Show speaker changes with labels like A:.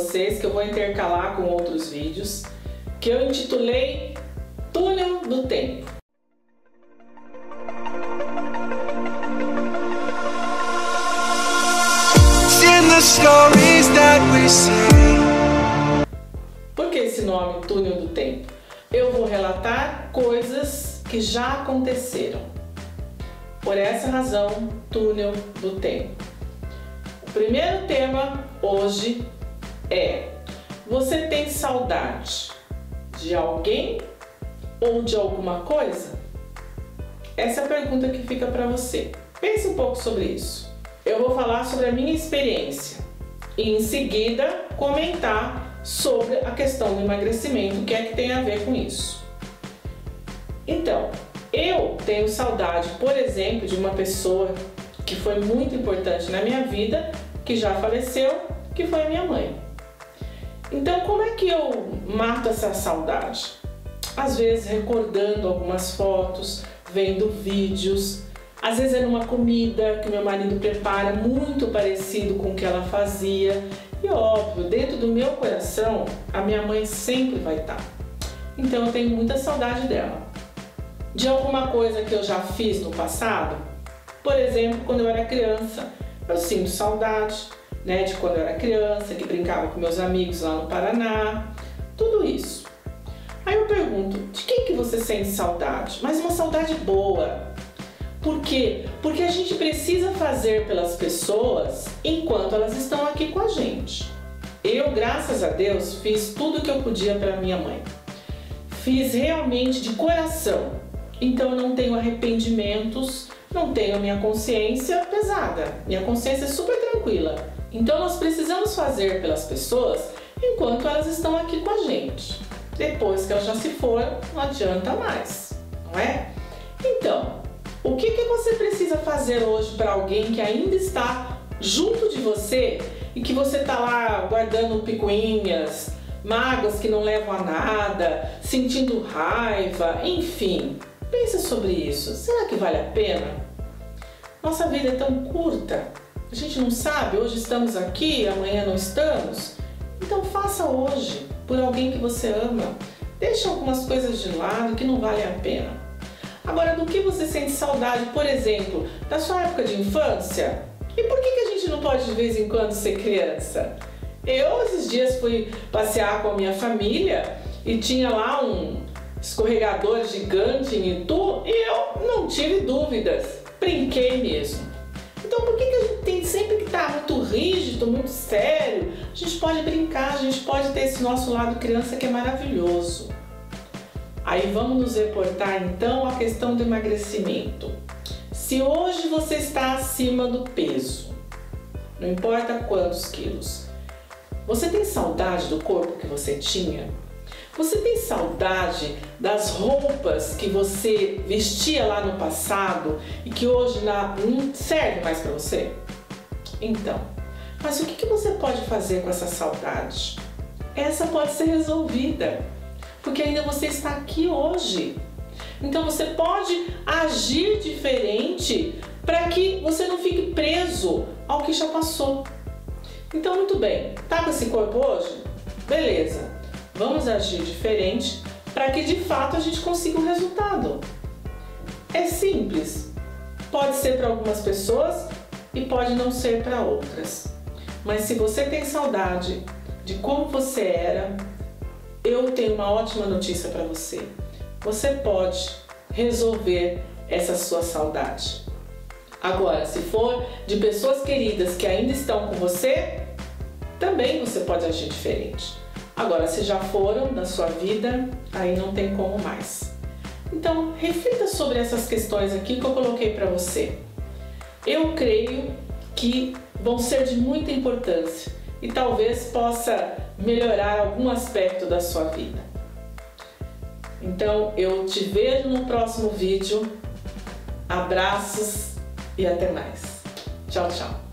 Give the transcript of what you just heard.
A: vocês que eu vou intercalar com outros vídeos, que eu intitulei Túnel do Tempo. Por que esse nome Túnel do Tempo? Eu vou relatar coisas que já aconteceram. Por essa razão, Túnel do Tempo. Primeiro tema hoje é: você tem saudade de alguém ou de alguma coisa? Essa é a pergunta que fica para você. Pense um pouco sobre isso eu vou falar sobre a minha experiência e em seguida comentar sobre a questão do emagrecimento, o que é que tem a ver com isso. Então, eu tenho saudade, por exemplo, de uma pessoa que foi muito importante na minha vida, que já faleceu, que foi a minha mãe. Então, como é que eu mato essa saudade? Às vezes recordando algumas fotos, vendo vídeos, às vezes é numa comida que meu marido prepara muito parecido com o que ela fazia. E óbvio, dentro do meu coração, a minha mãe sempre vai estar. Então eu tenho muita saudade dela. De alguma coisa que eu já fiz no passado, por exemplo, quando eu era criança, eu sinto saudade, né, de quando eu era criança, que brincava com meus amigos lá no Paraná, tudo isso. Aí eu pergunto, de quem que você sente saudade? Mas uma saudade boa, por quê? Porque a gente precisa fazer pelas pessoas enquanto elas estão aqui com a gente. Eu, graças a Deus, fiz tudo o que eu podia para minha mãe. Fiz realmente de coração. Então eu não tenho arrependimentos, não tenho minha consciência pesada. Minha consciência é super tranquila. Então nós precisamos fazer pelas pessoas enquanto elas estão aqui com a gente. Depois que elas já se foram, não adianta mais, não é? Então, o que, que você precisa fazer hoje para alguém que ainda está junto de você e que você está lá guardando picuinhas, mágoas que não levam a nada, sentindo raiva, enfim. Pensa sobre isso. Será que vale a pena? Nossa vida é tão curta. A gente não sabe, hoje estamos aqui, amanhã não estamos. Então faça hoje por alguém que você ama. Deixa algumas coisas de lado que não valem a pena. Agora, do que você sente saudade, por exemplo, da sua época de infância? E por que, que a gente não pode de vez em quando ser criança? Eu, esses dias, fui passear com a minha família e tinha lá um escorregador gigante em Itu e eu não tive dúvidas, brinquei mesmo. Então, por que, que a gente tem sempre que estar tá muito rígido, muito sério? A gente pode brincar, a gente pode ter esse nosso lado criança que é maravilhoso. Aí vamos nos reportar então à questão do emagrecimento. Se hoje você está acima do peso, não importa quantos quilos, você tem saudade do corpo que você tinha? Você tem saudade das roupas que você vestia lá no passado e que hoje não serve mais para você? Então, mas o que você pode fazer com essa saudade? Essa pode ser resolvida porque ainda você está aqui hoje. Então você pode agir diferente para que você não fique preso ao que já passou. Então, muito bem, tá com esse corpo hoje? Beleza, vamos agir diferente para que de fato a gente consiga um resultado. É simples, pode ser para algumas pessoas e pode não ser para outras. Mas se você tem saudade de como você era, eu tenho uma ótima notícia para você. Você pode resolver essa sua saudade. Agora, se for de pessoas queridas que ainda estão com você, também você pode agir diferente. Agora, se já foram da sua vida, aí não tem como mais. Então, reflita sobre essas questões aqui que eu coloquei para você. Eu creio que vão ser de muita importância e talvez possa melhorar algum aspecto da sua vida. Então eu te vejo no próximo vídeo. Abraços e até mais. Tchau, tchau.